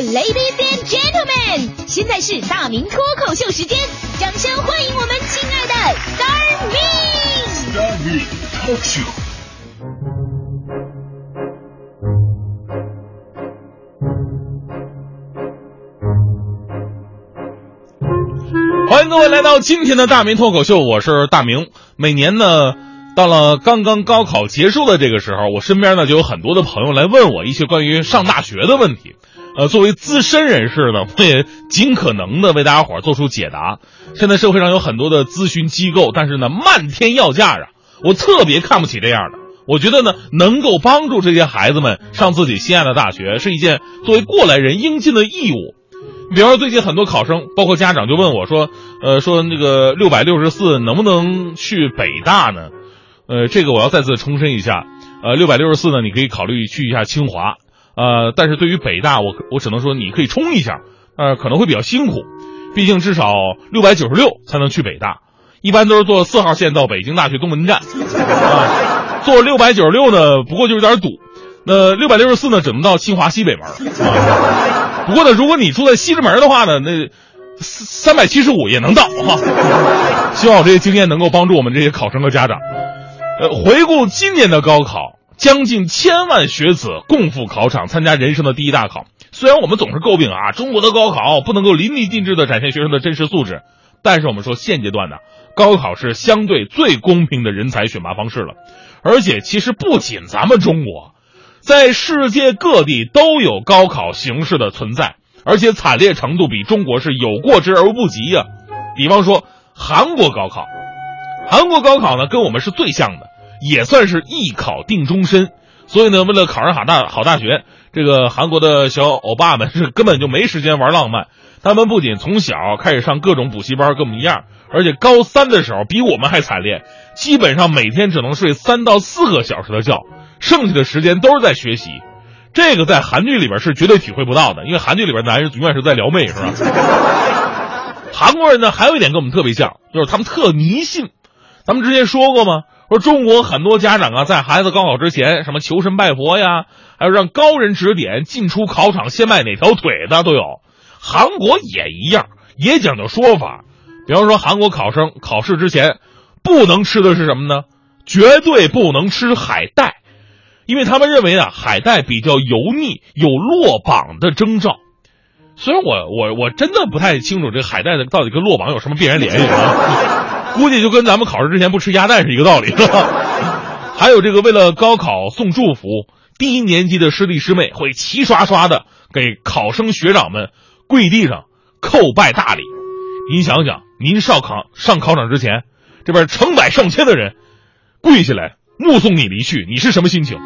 Ladies and gentlemen，现在是大明脱口秀时间，掌声欢迎我们亲爱的 Star Me。Star Me Talk Show。欢迎各位来到今天的大明脱口秀，我是大明。每年呢，到了刚刚高考结束的这个时候，我身边呢就有很多的朋友来问我一些关于上大学的问题。呃，作为资深人士呢，我也尽可能的为大家伙做出解答。现在社会上有很多的咨询机构，但是呢，漫天要价啊，我特别看不起这样的。我觉得呢，能够帮助这些孩子们上自己心爱的大学，是一件作为过来人应尽的义务。比方说，最近很多考生，包括家长就问我说：“呃，说那个六百六十四能不能去北大呢？”呃，这个我要再次重申一下，呃，六百六十四呢，你可以考虑去一下清华，呃，但是对于北大，我我只能说你可以冲一下，呃，可能会比较辛苦，毕竟至少六百九十六才能去北大，一般都是坐四号线到北京大学东门站，啊，坐六百九十六呢，不过就有点堵，那六百六十四呢，只能到清华西北门，啊。不过呢，如果你住在西直门的话呢，那三百七十五也能到哈。希望我这些经验能够帮助我们这些考生和家长。呃，回顾今年的高考，将近千万学子共赴考场参加人生的第一大考。虽然我们总是诟病啊，中国的高考不能够淋漓尽致的展现学生的真实素质，但是我们说现阶段呢，高考是相对最公平的人才选拔方式了。而且其实不仅咱们中国。在世界各地都有高考形式的存在，而且惨烈程度比中国是有过之而无不及呀、比方说韩国高考，韩国高考呢跟我们是最像的，也算是一考定终身。所以呢，为了考上好大好大学，这个韩国的小欧巴们是根本就没时间玩浪漫。他们不仅从小开始上各种补习班，跟我们一样，而且高三的时候比我们还惨烈，基本上每天只能睡三到四个小时的觉。剩下的时间都是在学习，这个在韩剧里边是绝对体会不到的，因为韩剧里边男人永远是在撩妹，是吧？韩国人呢还有一点跟我们特别像，就是他们特迷信。咱们之前说过吗？说中国很多家长啊，在孩子高考之前，什么求神拜佛呀，还有让高人指点进出考场先迈哪条腿的都有。韩国也一样，也讲究说法。比方说，韩国考生考试之前不能吃的是什么呢？绝对不能吃海带。因为他们认为啊，海带比较油腻，有落榜的征兆。虽然我我我真的不太清楚这海带的到底跟落榜有什么必然联系啊，估计就跟咱们考试之前不吃鸭蛋是一个道理。还有这个，为了高考送祝福，低年级的师弟师妹会齐刷刷的给考生学长们跪地上叩拜大礼。您想想，您上考上考场之前，这边成百上千的人跪下来目送你离去，你是什么心情？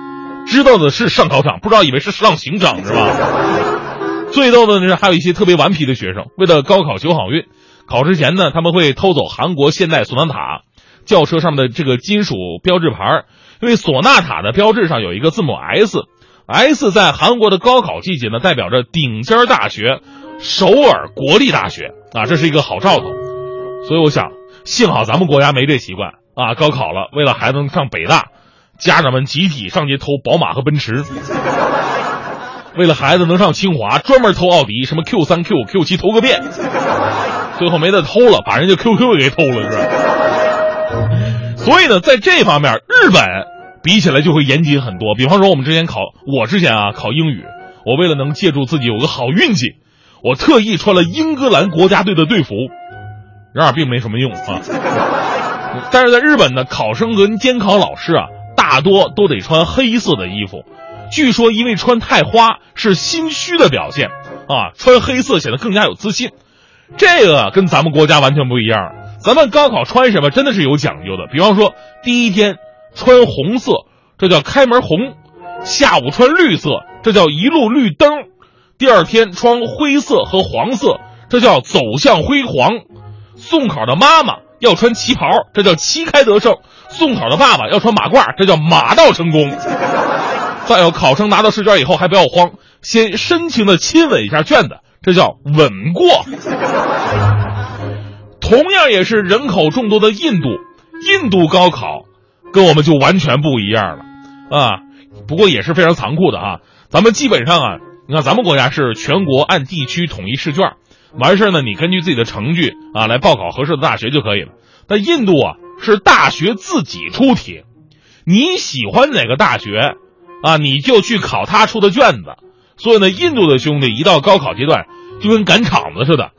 知道的是上考场，不知道以为是上刑场是吧？最逗的是，还有一些特别顽皮的学生，为了高考求好运，考之前呢，他们会偷走韩国现代索纳塔轿车上面的这个金属标志牌，因为索纳塔的标志上有一个字母 S，S 在韩国的高考季节呢，代表着顶尖大学首尔国立大学啊，这是一个好兆头。所以我想，幸好咱们国家没这习惯啊，高考了，为了孩子能上北大。家长们集体上街偷宝马和奔驰，为了孩子能上清华，专门偷奥迪，什么 Q 三、Q 五、Q 七偷个遍，最后没得偷了，把人家 QQ 给偷了，是吧？所以呢，在这方面，日本比起来就会严谨很多。比方说，我们之前考，我之前啊考英语，我为了能借助自己有个好运气，我特意穿了英格兰国家队的队服，然而并没什么用啊。但是在日本呢，考生跟监考老师啊。大多都得穿黑色的衣服，据说因为穿太花是心虚的表现啊，穿黑色显得更加有自信。这个跟咱们国家完全不一样，咱们高考穿什么真的是有讲究的。比方说，第一天穿红色，这叫开门红；下午穿绿色，这叫一路绿灯；第二天穿灰色和黄色，这叫走向辉煌。送考的妈妈要穿旗袍，这叫旗开得胜。送考的爸爸要穿马褂，这叫马到成功。再有考生拿到试卷以后还不要慌，先深情的亲吻一下卷子，这叫稳过。同样也是人口众多的印度，印度高考跟我们就完全不一样了啊！不过也是非常残酷的啊，咱们基本上啊你看咱们国家是全国按地区统一试卷，完事儿呢，你根据自己的成绩啊来报考合适的大学就可以了。但印度啊是大学自己出题，你喜欢哪个大学啊，你就去考他出的卷子。所以呢，印度的兄弟一到高考阶段，就跟赶场子似的，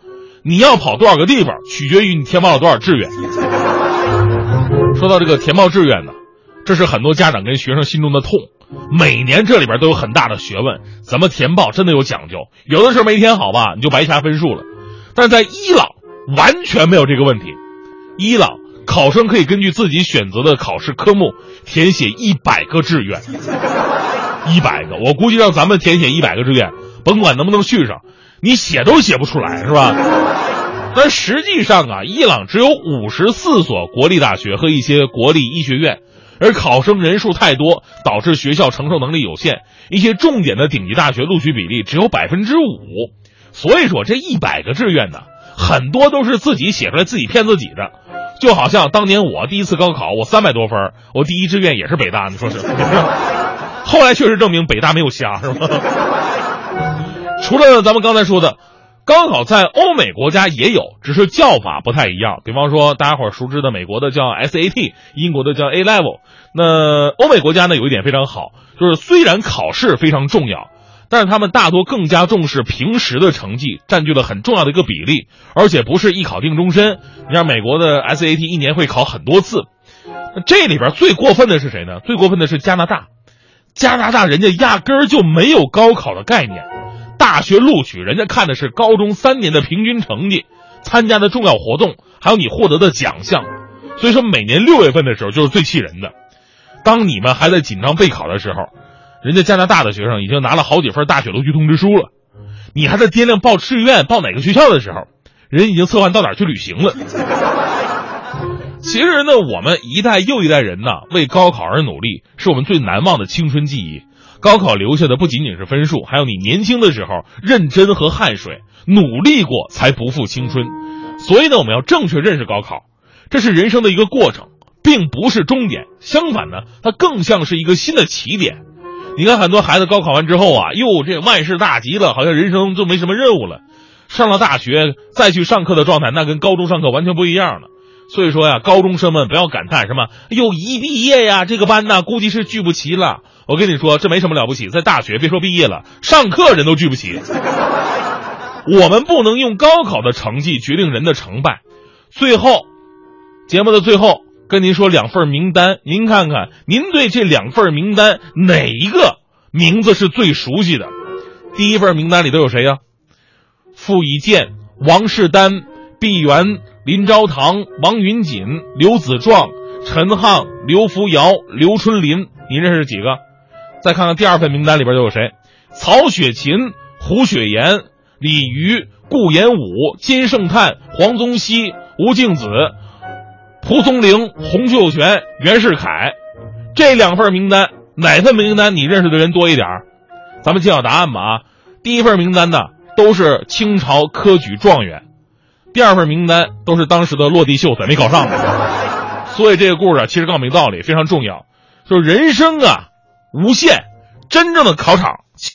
你要跑多少个地方，取决于你填报了多少志愿。说到这个填报志愿呢，这是很多家长跟学生心中的痛。每年这里边都有很大的学问，怎么填报真的有讲究。有的时候没填好吧，你就白瞎分数了。但在伊朗完全没有这个问题。伊朗考生可以根据自己选择的考试科目填写一百个志愿，一百个。我估计让咱们填写一百个志愿，甭管能不能续上，你写都写不出来，是吧？但实际上啊，伊朗只有五十四所国立大学和一些国立医学院。而考生人数太多，导致学校承受能力有限，一些重点的顶级大学录取比例只有百分之五。所以说，这一百个志愿呢，很多都是自己写出来自己骗自己的。就好像当年我第一次高考，我三百多分，我第一志愿也是北大，你说是？后来确实证明北大没有瞎，是吧？除了咱们刚才说的。高考在欧美国家也有，只是叫法不太一样。比方说，大家伙熟知的美国的叫 SAT，英国的叫 A Level。那欧美国家呢，有一点非常好，就是虽然考试非常重要，但是他们大多更加重视平时的成绩，占据了很重要的一个比例，而且不是一考定终身。你像美国的 SAT 一年会考很多次。那这里边最过分的是谁呢？最过分的是加拿大，加拿大人家压根儿就没有高考的概念。大学录取，人家看的是高中三年的平均成绩，参加的重要活动，还有你获得的奖项。所以说，每年六月份的时候就是最气人的。当你们还在紧张备考的时候，人家加拿大的学生已经拿了好几份大学录取通知书了。你还在掂量报志愿、报哪个学校的时候，人已经策划到哪儿去旅行了。其实呢，我们一代又一代人呢，为高考而努力，是我们最难忘的青春记忆。高考留下的不仅仅是分数，还有你年轻的时候认真和汗水，努力过才不负青春。所以呢，我们要正确认识高考，这是人生的一个过程，并不是终点。相反呢，它更像是一个新的起点。你看，很多孩子高考完之后啊，哟，这万事大吉了，好像人生就没什么任务了。上了大学再去上课的状态，那跟高中上课完全不一样了。所以说呀，高中生们不要感叹什么，哎呦，一毕业呀，这个班呢估计是聚不齐了。我跟你说，这没什么了不起，在大学别说毕业了，上课人都聚不齐。我们不能用高考的成绩决定人的成败。最后，节目的最后跟您说两份名单，您看看，您对这两份名单哪一个名字是最熟悉的？第一份名单里都有谁呀？傅以健、王士丹、毕沅。林昭堂、王云锦、刘子壮、陈沆、刘福尧、刘春林，你认识几个？再看看第二份名单里边都有谁？曹雪芹、胡雪岩、李渔、顾炎武、金圣叹、黄宗羲、吴敬梓、蒲松龄、洪秀全、袁世凯。这两份名单，哪份名单你认识的人多一点咱们揭晓答案吧啊！第一份名单呢，都是清朝科举状元。第二份名单都是当时的落地秀才没考上的，所以这个故事啊，其实告诉我们一个道理，非常重要，就是人生啊无限，真正的考场